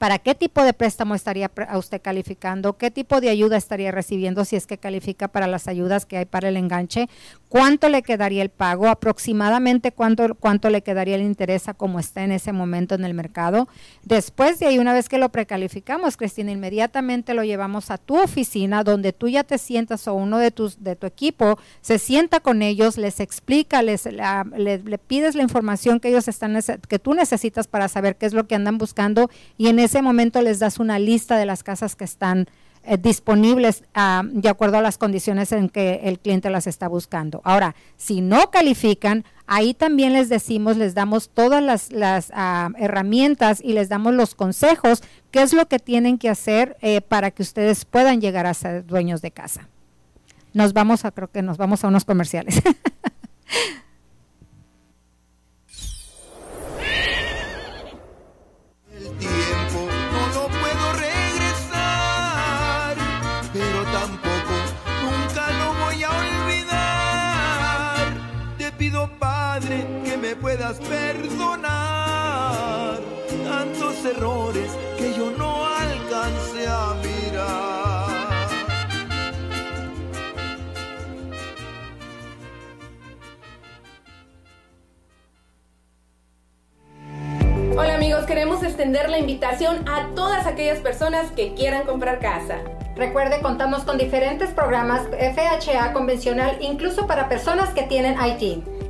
para qué tipo de préstamo estaría usted calificando, qué tipo de ayuda estaría recibiendo si es que califica para las ayudas que hay para el enganche, cuánto le quedaría el pago, aproximadamente cuánto, cuánto le quedaría el interés a como está en ese momento en el mercado. Después de ahí, una vez que lo precalificamos, Cristina, inmediatamente lo llevamos a tu oficina donde tú ya te sientas o uno de, tus, de tu equipo se sienta con ellos, les explica, les, le, pides la información que ellos están que tú necesitas para saber qué es lo que andan buscando y en ese momento les das una lista de las casas que están eh, disponibles ah, de acuerdo a las condiciones en que el cliente las está buscando. Ahora, si no califican, ahí también les decimos, les damos todas las, ah, herramientas y les damos los consejos, qué es lo que tienen que hacer eh, para que ustedes puedan llegar a ser dueños de casa. Nos vamos a, creo que nos vamos a unos comerciales. puedas perdonar tantos errores que yo no alcancé a mirar. Hola amigos, queremos extender la invitación a todas aquellas personas que quieran comprar casa. Recuerde, contamos con diferentes programas FHA convencional, incluso para personas que tienen IT.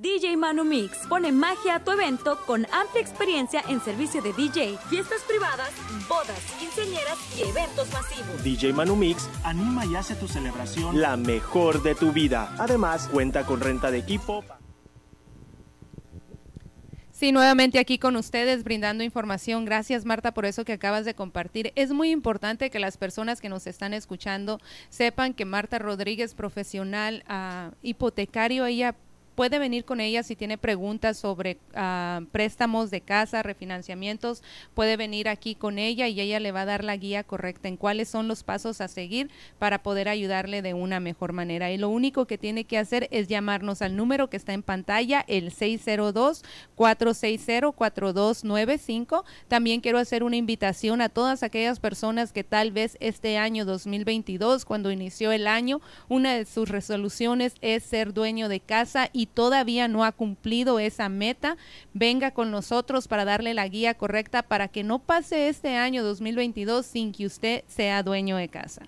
DJ Manu Mix pone magia a tu evento con amplia experiencia en servicio de DJ, fiestas privadas, bodas, quinceañeras y eventos masivos. DJ Manu Mix anima y hace tu celebración la mejor de tu vida. Además, cuenta con renta de equipo. Sí, nuevamente aquí con ustedes brindando información. Gracias Marta por eso que acabas de compartir. Es muy importante que las personas que nos están escuchando sepan que Marta Rodríguez, profesional uh, hipotecario, ella puede venir con ella si tiene preguntas sobre ah, préstamos de casa, refinanciamientos, puede venir aquí con ella y ella le va a dar la guía correcta en cuáles son los pasos a seguir para poder ayudarle de una mejor manera. Y lo único que tiene que hacer es llamarnos al número que está en pantalla, el 602-460-4295. También quiero hacer una invitación a todas aquellas personas que tal vez este año 2022, cuando inició el año, una de sus resoluciones es ser dueño de casa y todavía no ha cumplido esa meta, venga con nosotros para darle la guía correcta para que no pase este año 2022 sin que usted sea dueño de casa.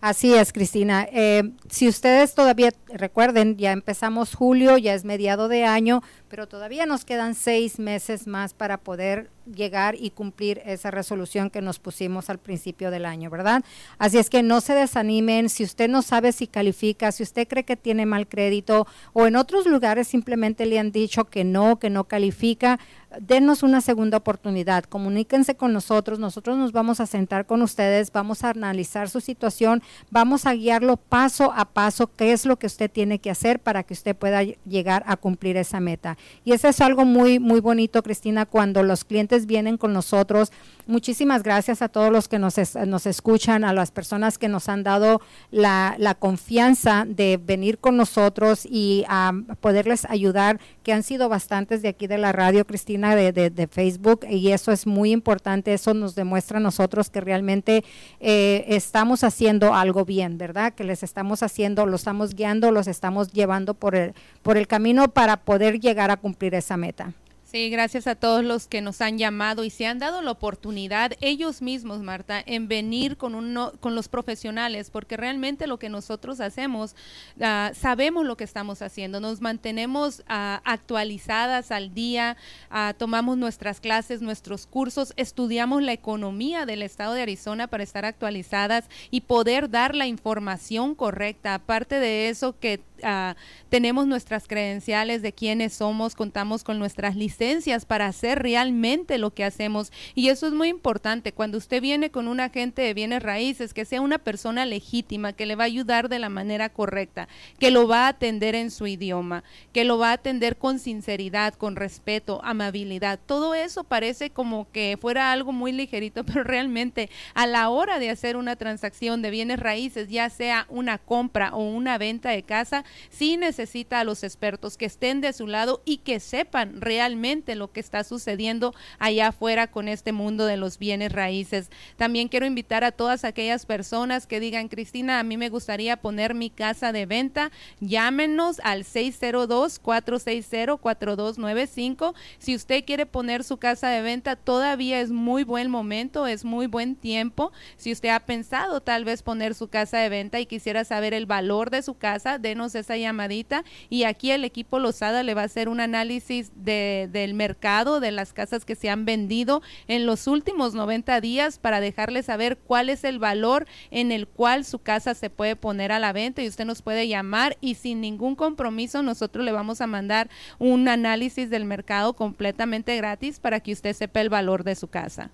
Así es, Cristina. Eh, si ustedes todavía recuerden, ya empezamos julio, ya es mediado de año, pero todavía nos quedan seis meses más para poder llegar y cumplir esa resolución que nos pusimos al principio del año, ¿verdad? Así es que no se desanimen, si usted no sabe si califica, si usted cree que tiene mal crédito o en otros lugares simplemente le han dicho que no, que no califica, denos una segunda oportunidad, comuníquense con nosotros, nosotros nos vamos a sentar con ustedes, vamos a analizar su situación, vamos a guiarlo paso a paso, qué es lo que usted tiene que hacer para que usted pueda llegar a cumplir esa meta. Y eso es algo muy, muy bonito, Cristina, cuando los clientes vienen con nosotros. Muchísimas gracias a todos los que nos, nos escuchan, a las personas que nos han dado la, confianza de venir con nosotros y a poderles ayudar, que han sido bastantes de aquí de la radio, Cristina, de, de, Facebook, y eso es muy importante, eso nos demuestra a nosotros que realmente eh, estamos haciendo algo bien, ¿verdad? Que les estamos haciendo, los estamos guiando, los estamos llevando por el, por el camino para poder llegar a cumplir esa meta. Sí, gracias a todos los que nos han llamado y se han dado la oportunidad ellos mismos, Marta, en venir con uno, con los profesionales, porque realmente lo que nosotros hacemos, uh, sabemos lo que estamos haciendo, nos mantenemos uh, actualizadas al día, uh, tomamos nuestras clases, nuestros cursos, estudiamos la economía del estado de Arizona para estar actualizadas y poder dar la información correcta. Aparte de eso, que ah, tenemos nuestras credenciales de quiénes somos, contamos con nuestras licencias para hacer realmente lo que hacemos. Y eso es muy importante. Cuando usted viene con un agente de bienes raíces, que sea una persona legítima, que le va a ayudar de la manera correcta, que lo va a atender en su idioma, que lo va a atender con sinceridad, con respeto, amabilidad. Todo eso parece como que fuera algo muy ligerito, pero realmente a la hora de hacer una transacción de bienes raíces, ya sea una compra o una venta de casa, sí necesita a los expertos que estén de su lado y que sepan realmente lo que está sucediendo allá afuera con este mundo de los bienes raíces. También quiero invitar a todas aquellas personas que digan, Cristina, a mí me gustaría poner mi casa de venta, llámenos al 602-460-4295. Si usted quiere poner su casa de venta, todavía es muy buen momento, es muy buen tiempo. Si usted ha pensado tal vez poner su casa de venta y quisiera saber el valor de su casa, denos esa llamadita y aquí el equipo Lozada le va a hacer un análisis de, del mercado, de las casas que se han vendido en los últimos 90 días para dejarle saber cuál es el valor en el cual su casa se puede poner a la venta y usted nos puede llamar y sin ningún compromiso nosotros le vamos a mandar un análisis del mercado completamente gratis para que usted sepa el valor de su casa.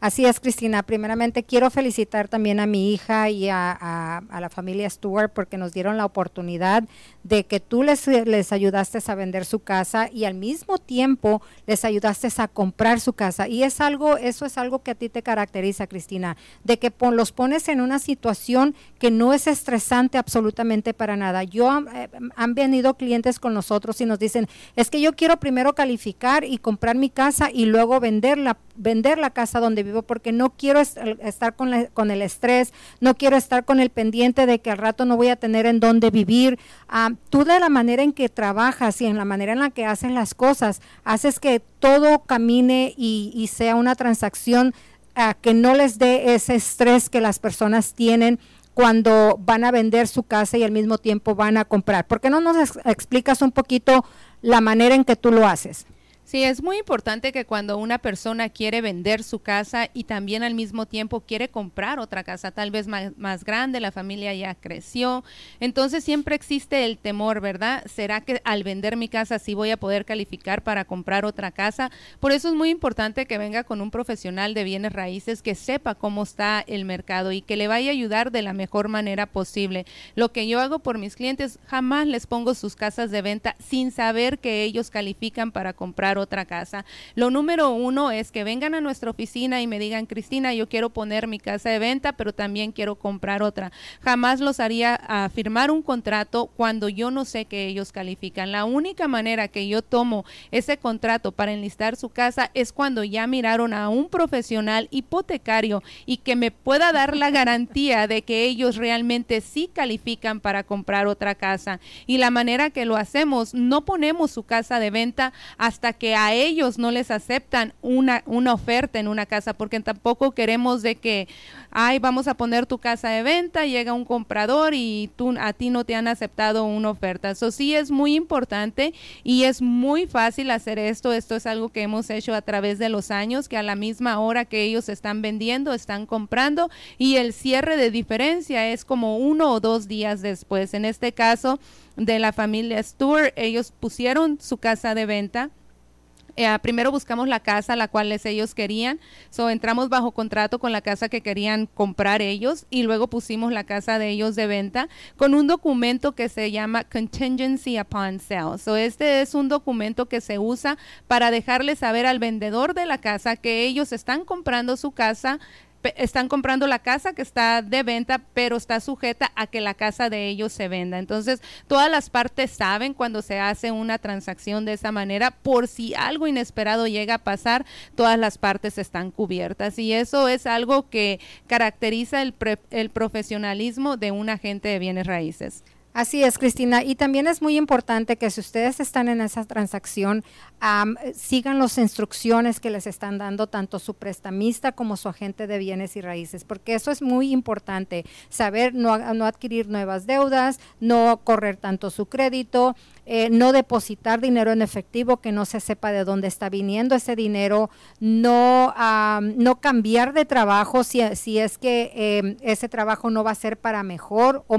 Así es, Cristina. Primeramente quiero felicitar también a mi hija y a, la familia Stewart porque nos dieron la oportunidad de que tú les, ayudaste a vender su casa y al mismo tiempo les ayudaste a comprar su casa. Y es algo, eso es algo que a ti te caracteriza, Cristina, de que los pones en una situación que no es estresante absolutamente para nada. Yo eh, han venido clientes con nosotros y nos dicen, es que yo quiero primero calificar y comprar mi casa y luego venderla, vender la casa donde vivo porque no quiero estar con, el estrés, no quiero estar con el pendiente de que al rato no voy a tener en dónde vivir. Ah, tú de la manera en que trabajas y en la manera en la que hacen las cosas, haces que todo camine y, sea una transacción ah, que no les dé ese estrés que las personas tienen cuando van a vender su casa y al mismo tiempo van a comprar. ¿Por qué no nos explicas un poquito la manera en que tú lo haces? Sí, es muy importante que cuando una persona quiere vender su casa y también al mismo tiempo quiere comprar otra casa, tal vez más, grande, la familia ya creció, entonces siempre existe el temor, ¿verdad? ¿Será que al vender mi casa sí voy a poder calificar para comprar otra casa? Por eso es muy importante que venga con un profesional de bienes raíces que sepa cómo está el mercado y que le vaya a ayudar de la mejor manera posible. Lo que yo hago por mis clientes, jamás les pongo sus casas de venta sin saber que ellos califican para comprar otra casa. Lo número uno es que vengan a nuestra oficina y me digan, Cristina, yo quiero poner mi casa de venta, pero también quiero comprar otra. Jamás los haría firmar un contrato cuando yo no sé que ellos califican. La única manera que yo tomo ese contrato para enlistar su casa es cuando ya miraron a un profesional hipotecario y que me pueda dar la garantía de que ellos realmente sí califican para comprar otra casa. Y la manera que lo hacemos, no ponemos su casa de venta hasta que a ellos no les aceptan una, una oferta en una casa, porque tampoco queremos de que, ay, vamos a poner tu casa de venta, llega un comprador y tú, a ti no te han aceptado una oferta. Eso sí es muy importante y es muy fácil hacer esto. Esto es algo que hemos hecho a través de los años, que a la misma hora que ellos están vendiendo, están comprando y el cierre de diferencia es como uno o dos días después. En este caso de la familia Stewart, ellos pusieron su casa de venta eh, primero buscamos la casa la cual ellos querían, so entramos bajo contrato con la casa que querían comprar ellos y luego pusimos la casa de ellos de venta con un documento que se llama Contingency Upon Sale. So este es un documento que se usa para dejarle saber al vendedor de la casa que ellos están comprando su casa están comprando la casa que está de venta, pero está sujeta a que la casa de ellos se venda. Entonces, todas las partes saben cuando se hace una transacción de esa manera, por si algo inesperado llega a pasar, todas las partes están cubiertas. Y eso es algo que caracteriza el, el profesionalismo de un agente de bienes raíces. Así es, Cristina. Y también es muy importante que si ustedes están en esa transacción, sigan las instrucciones que les están dando tanto su prestamista como su agente de bienes y raíces, porque eso es muy importante, saber no, no adquirir nuevas deudas, no correr tanto su crédito, eh, no depositar dinero en efectivo que no se sepa de dónde está viniendo ese dinero, no, no cambiar de trabajo si, si es que em, ese trabajo no va a ser para mejor o,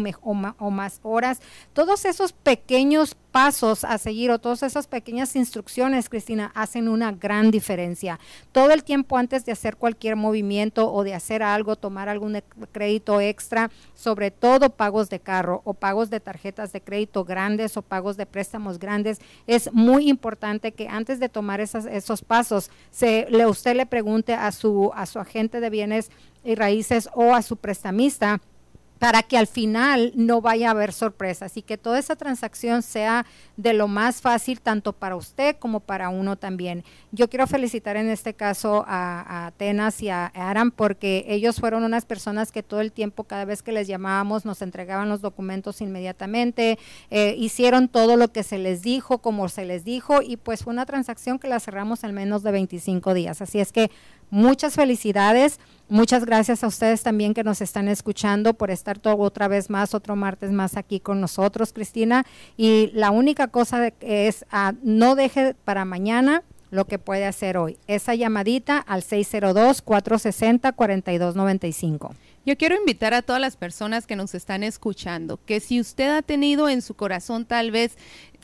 o más horas. Todos esos pequeños pasos a seguir o todas esas pequeñas instrucciones, Cristina, hacen una gran diferencia. Todo el tiempo antes de hacer cualquier movimiento o de hacer algo, tomar algún e- crédito extra, sobre todo pagos de carro o pagos de tarjetas de crédito grandes o pagos de préstamos grandes, es muy importante que antes de tomar esas- esos pasos, se, le, usted le pregunte a su, a su agente de bienes y raíces o a su prestamista para que al final no vaya a haber sorpresas y que toda esa transacción sea de lo más fácil tanto para usted como para uno también. Yo quiero felicitar en este caso a, Atenas y a Aram porque ellos fueron unas personas que todo el tiempo, cada vez que les llamábamos, nos entregaban los documentos inmediatamente, eh, hicieron todo lo que se les dijo, como se les dijo y pues fue una transacción que la cerramos en menos de 25 días. Así es que muchas felicidades. Muchas gracias a ustedes también que nos están escuchando por estar todo otra vez más, otro martes más aquí con nosotros, Cristina. Y la única cosa es ah, no deje para mañana lo que puede hacer hoy. Esa llamadita al 602-460-4295. Yo quiero invitar a todas las personas que nos están escuchando que si usted ha tenido en su corazón tal vez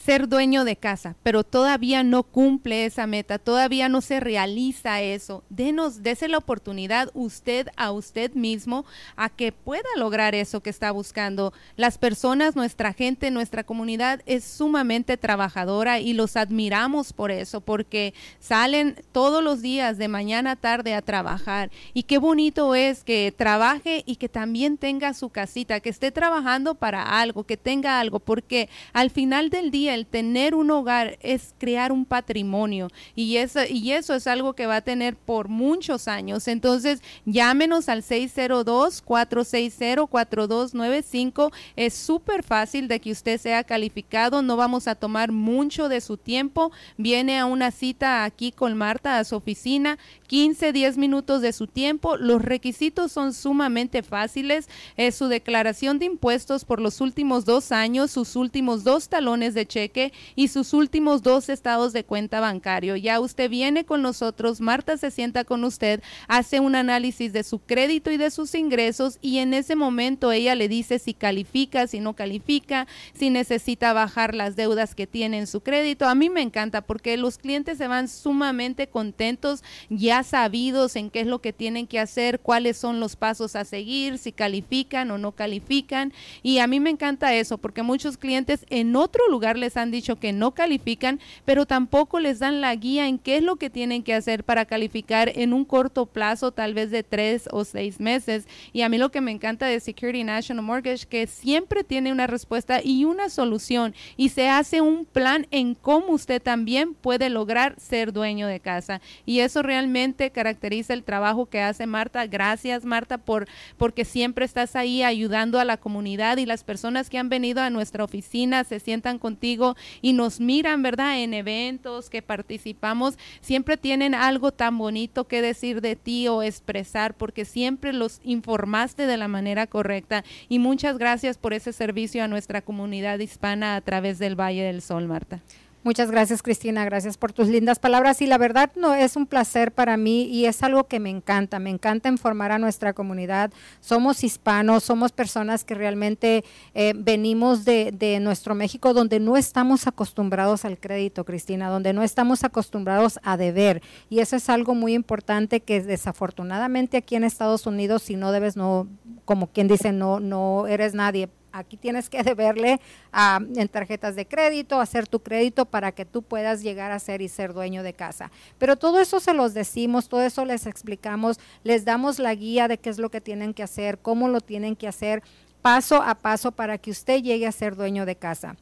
ser dueño de casa, pero todavía no cumple esa meta, todavía no se realiza eso, denos, dese la oportunidad usted a usted mismo a que pueda lograr eso que está buscando. Las personas, nuestra gente, nuestra comunidad es sumamente trabajadora y los admiramos por eso, porque salen todos los días de mañana a tarde a trabajar. Y qué bonito es que trabaje y que también tenga su casita, que esté trabajando para algo, que tenga algo, porque al final del día el tener un hogar es crear un patrimonio y eso, y eso es algo que va a tener por muchos años. Entonces, llámenos al 602-460-4295. Es súper fácil de que usted sea calificado. No vamos a tomar mucho de su tiempo. Viene a una cita aquí con Marta a su oficina. 15, 10 minutos de su tiempo. Los requisitos son sumamente fáciles. Es su declaración de impuestos por los últimos dos años, sus últimos dos talones de cheque y sus últimos dos estados de cuenta bancario. Ya usted viene con nosotros, Marta se sienta con usted, hace un análisis de su crédito y de sus ingresos y en ese momento ella le dice si califica, si no califica, si necesita bajar las deudas que tiene en su crédito. A mí me encanta porque los clientes se van sumamente contentos, ya sabidos en qué es lo que tienen que hacer, cuáles son los pasos a seguir, si califican o no califican. Y a mí me encanta eso porque muchos clientes en otro lugar les han dicho que no califican, pero tampoco les dan la guía en qué es lo que tienen que hacer para calificar en un corto plazo, tal vez de tres o seis meses. Y a mí lo que me encanta de Security National Mortgage, que siempre tiene una respuesta y una solución y se hace un plan en cómo usted también puede lograr ser dueño de casa. Y eso realmente caracteriza el trabajo que hace Marta. Gracias Marta por porque siempre estás ahí ayudando a la comunidad y las personas que han venido a nuestra oficina se sientan contigo y nos miran, ¿verdad? En eventos que participamos, siempre tienen algo tan bonito que decir de ti o expresar porque siempre los informaste de la manera correcta y muchas gracias por ese servicio a nuestra comunidad hispana a través del Valle del Sol, Marta. Muchas gracias, Cristina. Gracias por tus lindas palabras. Y la verdad, no es un placer para mí y es algo que me encanta. Me encanta informar a nuestra comunidad. Somos hispanos, somos personas que realmente eh, venimos de, de nuestro México, donde no estamos acostumbrados al crédito, Cristina, donde no estamos acostumbrados a deber. Y eso es algo muy importante que desafortunadamente aquí en Estados Unidos, si no debes, no, como quien dice, no, no eres nadie aquí tienes que deberle a, en tarjetas de crédito, hacer tu crédito para que tú puedas llegar a ser y ser dueño de casa. Pero todo eso se los decimos, todo eso les explicamos, les damos la guía de qué es lo que tienen que hacer, cómo lo tienen que hacer paso a paso para que usted llegue a ser dueño de casa.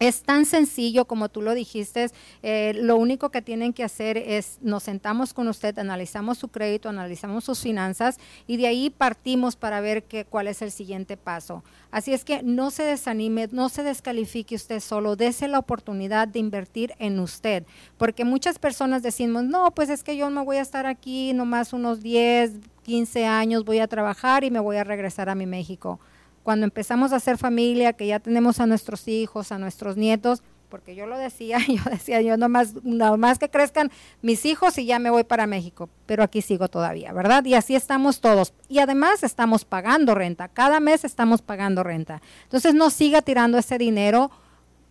Es tan sencillo como tú lo dijiste, eh, lo único que tienen que hacer es nos sentamos con usted, analizamos su crédito, analizamos sus finanzas y de ahí partimos para ver qué, cuál es el siguiente paso. Así es que no se desanime, no se descalifique usted solo, dése la oportunidad de invertir en usted, porque muchas personas decimos, no, pues es que yo me voy a estar aquí nomás unos 10, 15 años, voy a trabajar y me voy a regresar a mi México cuando empezamos a hacer familia, que ya tenemos a nuestros hijos, a nuestros nietos, porque yo lo decía, yo decía, yo nomás, nomás que crezcan mis hijos y ya me voy para México, pero aquí sigo todavía, ¿verdad? Y así estamos todos. Y además estamos pagando renta, cada mes estamos pagando renta. Entonces no siga tirando ese dinero,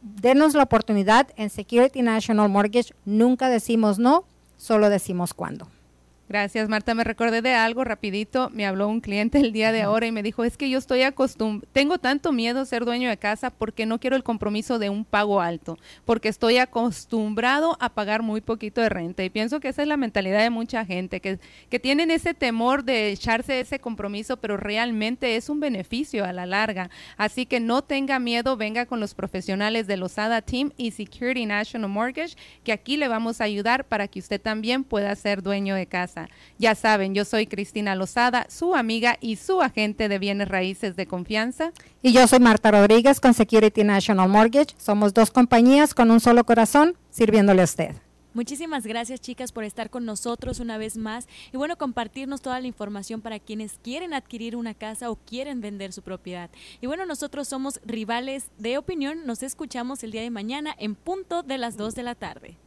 denos la oportunidad en Security National Mortgage, nunca decimos no, solo decimos cuándo. Gracias, Marta. Me recordé de algo rapidito. Me habló un cliente el día de ahora y me dijo, es que yo estoy acostumbrado, tengo tanto miedo a ser dueño de casa porque no quiero el compromiso de un pago alto, porque estoy acostumbrado a pagar muy poquito de renta. Y pienso que esa es la mentalidad de mucha gente, que, que tienen ese temor de echarse ese compromiso, pero realmente es un beneficio a la larga. Así que no tenga miedo, venga con los profesionales de Losada Team y Security National Mortgage, que aquí le vamos a ayudar para que usted también pueda ser dueño de casa. Ya saben, yo soy Cristina Lozada, su amiga y su agente de bienes raíces de confianza. Y yo soy Marta Rodríguez con Security National Mortgage. Somos dos compañías con un solo corazón sirviéndole a usted. Muchísimas gracias chicas por estar con nosotros una vez más y bueno, compartirnos toda la información para quienes quieren adquirir una casa o quieren vender su propiedad. Y bueno, nosotros somos rivales de opinión, nos escuchamos el día de mañana en punto de las 2 de la tarde.